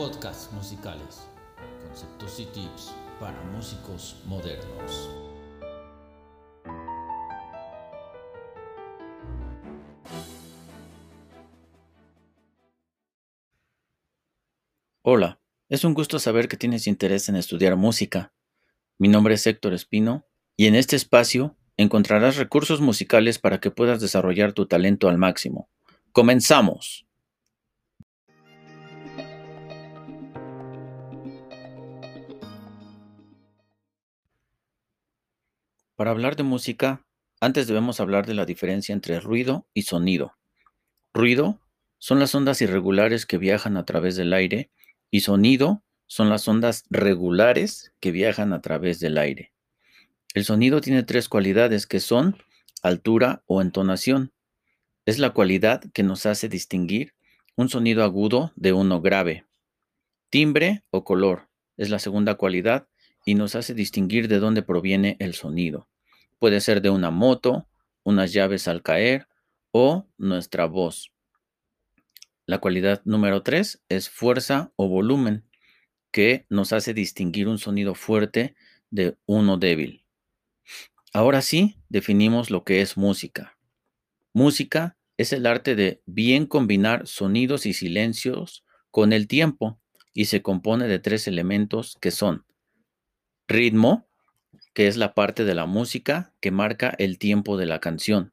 Podcasts musicales, conceptos y tips para músicos modernos. Hola, es un gusto saber que tienes interés en estudiar música. Mi nombre es Héctor Espino y en este espacio encontrarás recursos musicales para que puedas desarrollar tu talento al máximo. ¡Comenzamos! Para hablar de música, antes debemos hablar de la diferencia entre ruido y sonido. Ruido son las ondas irregulares que viajan a través del aire y sonido son las ondas regulares que viajan a través del aire. El sonido tiene tres cualidades que son altura o entonación. Es la cualidad que nos hace distinguir un sonido agudo de uno grave. Timbre o color es la segunda cualidad y nos hace distinguir de dónde proviene el sonido. Puede ser de una moto, unas llaves al caer o nuestra voz. La cualidad número tres es fuerza o volumen, que nos hace distinguir un sonido fuerte de uno débil. Ahora sí, definimos lo que es música. Música es el arte de bien combinar sonidos y silencios con el tiempo y se compone de tres elementos que son ritmo, que es la parte de la música que marca el tiempo de la canción.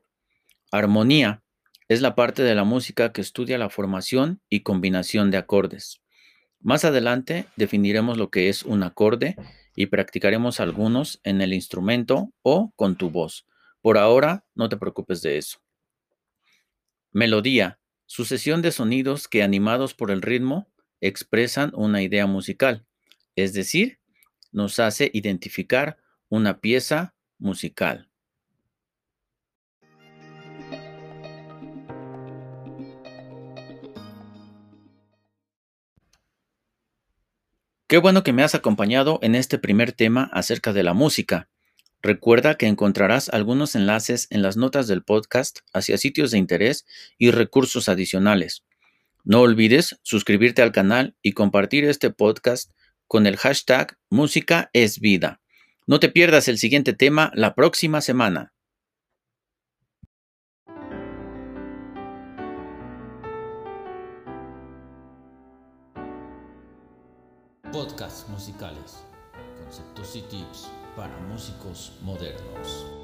Armonía es la parte de la música que estudia la formación y combinación de acordes. Más adelante definiremos lo que es un acorde y practicaremos algunos en el instrumento o con tu voz. Por ahora, no te preocupes de eso. Melodía, sucesión de sonidos que animados por el ritmo expresan una idea musical, es decir, nos hace identificar una pieza musical. Qué bueno que me has acompañado en este primer tema acerca de la música. Recuerda que encontrarás algunos enlaces en las notas del podcast hacia sitios de interés y recursos adicionales. No olvides suscribirte al canal y compartir este podcast con el hashtag Música es Vida. No te pierdas el siguiente tema la próxima semana. Podcasts musicales, conceptos y tips para músicos modernos.